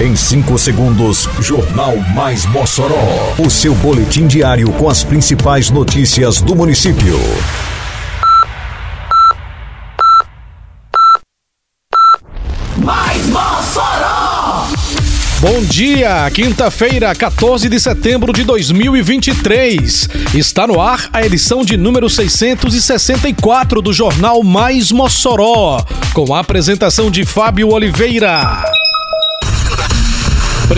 Em 5 segundos, Jornal Mais Mossoró. O seu boletim diário com as principais notícias do município. Mais Mossoró! Bom dia, quinta-feira, 14 de setembro de 2023. Está no ar a edição de número 664 do Jornal Mais Mossoró, com a apresentação de Fábio Oliveira.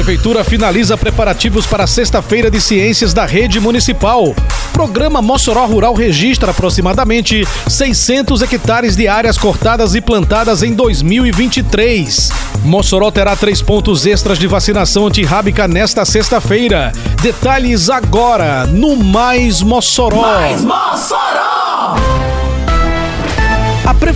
Prefeitura finaliza preparativos para a Sexta-feira de Ciências da Rede Municipal. Programa Mossoró Rural registra aproximadamente 600 hectares de áreas cortadas e plantadas em 2023. Mossoró terá três pontos extras de vacinação antirrábica nesta sexta-feira. Detalhes agora no Mais Mossoró. Mais Mossoró!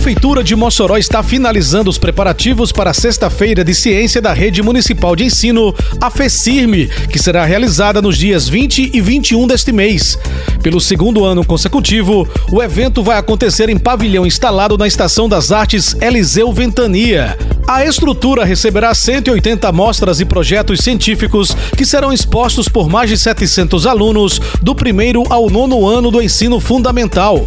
A Prefeitura de Mossoró está finalizando os preparativos para a Sexta-feira de Ciência da Rede Municipal de Ensino, a FECIRME, que será realizada nos dias 20 e 21 deste mês. Pelo segundo ano consecutivo, o evento vai acontecer em pavilhão instalado na Estação das Artes Eliseu Ventania. A estrutura receberá 180 amostras e projetos científicos que serão expostos por mais de 700 alunos do primeiro ao nono ano do ensino fundamental.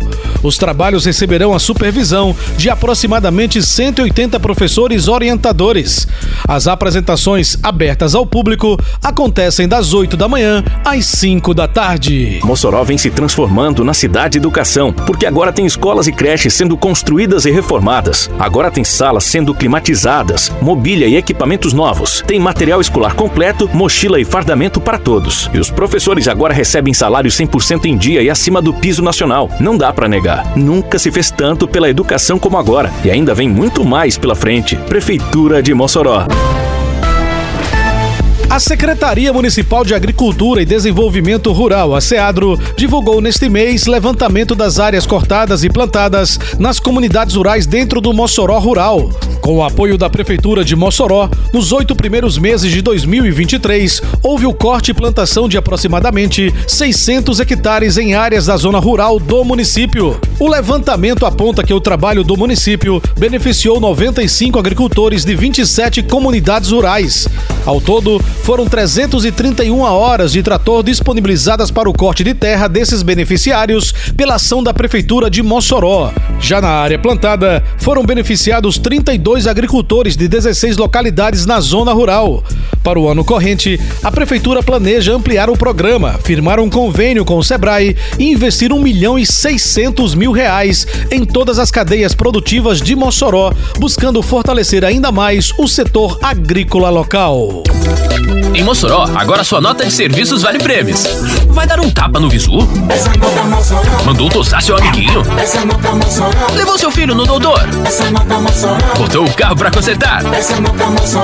Os trabalhos receberão a supervisão de aproximadamente 180 professores orientadores. As apresentações abertas ao público acontecem das 8 da manhã às 5 da tarde. Mossoró vem se transformando na cidade de educação, porque agora tem escolas e creches sendo construídas e reformadas. Agora tem salas sendo climatizadas, mobília e equipamentos novos. Tem material escolar completo, mochila e fardamento para todos. E os professores agora recebem salário 100% em dia e acima do piso nacional. Não dá para negar. Nunca se fez tanto pela educação como agora. E ainda vem muito mais pela frente. Prefeitura de Mossoró. A Secretaria Municipal de Agricultura e Desenvolvimento Rural, a SEADRO, divulgou neste mês levantamento das áreas cortadas e plantadas nas comunidades rurais dentro do Mossoró Rural. Com o apoio da Prefeitura de Mossoró, nos oito primeiros meses de 2023, houve o corte e plantação de aproximadamente 600 hectares em áreas da zona rural do município. O levantamento aponta que o trabalho do município beneficiou 95 agricultores de 27 comunidades rurais. Ao todo, foram 331 horas de trator disponibilizadas para o corte de terra desses beneficiários pela ação da Prefeitura de Mossoró. Já na área plantada, foram beneficiados 32 agricultores de 16 localidades na zona rural. Para o ano corrente, a Prefeitura planeja ampliar o programa, firmar um convênio com o Sebrae e investir 1 milhão e 600 mil reais em todas as cadeias produtivas de Mossoró, buscando fortalecer ainda mais o setor agrícola local. Em Mossoró, agora sua nota de serviços vale prêmios. Vai dar um tapa no visu? Mandou tosar seu amiguinho? Levou seu filho no doutor? Botou o carro pra consertar?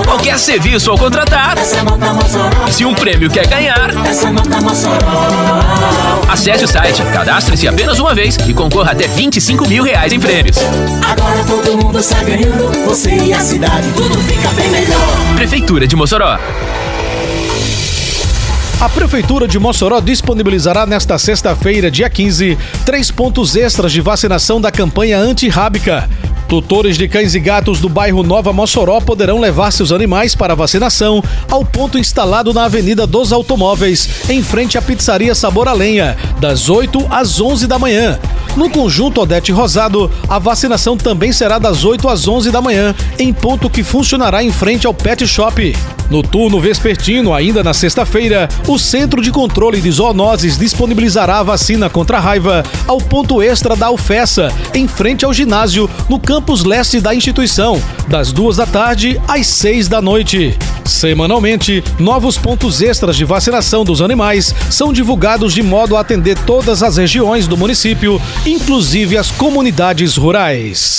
Qualquer serviço ao contratar? Se um prêmio quer ganhar? Acesse o site, cadastre-se apenas uma vez e concorra até 25 mil reais em prêmios. Agora todo mundo está ganhando, você e a cidade, tudo fica bem melhor. Prefeitura de Mossoró. A Prefeitura de Mossoró disponibilizará nesta sexta-feira, dia 15, três pontos extras de vacinação da campanha antirrábica. Tutores de cães e gatos do bairro Nova Mossoró poderão levar seus animais para vacinação ao ponto instalado na Avenida dos Automóveis, em frente à pizzaria Sabor a Lenha, das 8 às 11 da manhã. No conjunto Odete Rosado, a vacinação também será das 8 às 11 da manhã, em ponto que funcionará em frente ao Pet Shop. No turno vespertino, ainda na sexta-feira, o Centro de Controle de Zoonoses disponibilizará a vacina contra a raiva ao ponto extra da Alfessa, em frente ao ginásio, no campus leste da instituição, das duas da tarde às seis da noite. Semanalmente, novos pontos extras de vacinação dos animais são divulgados de modo a atender todas as regiões do município, inclusive as comunidades rurais.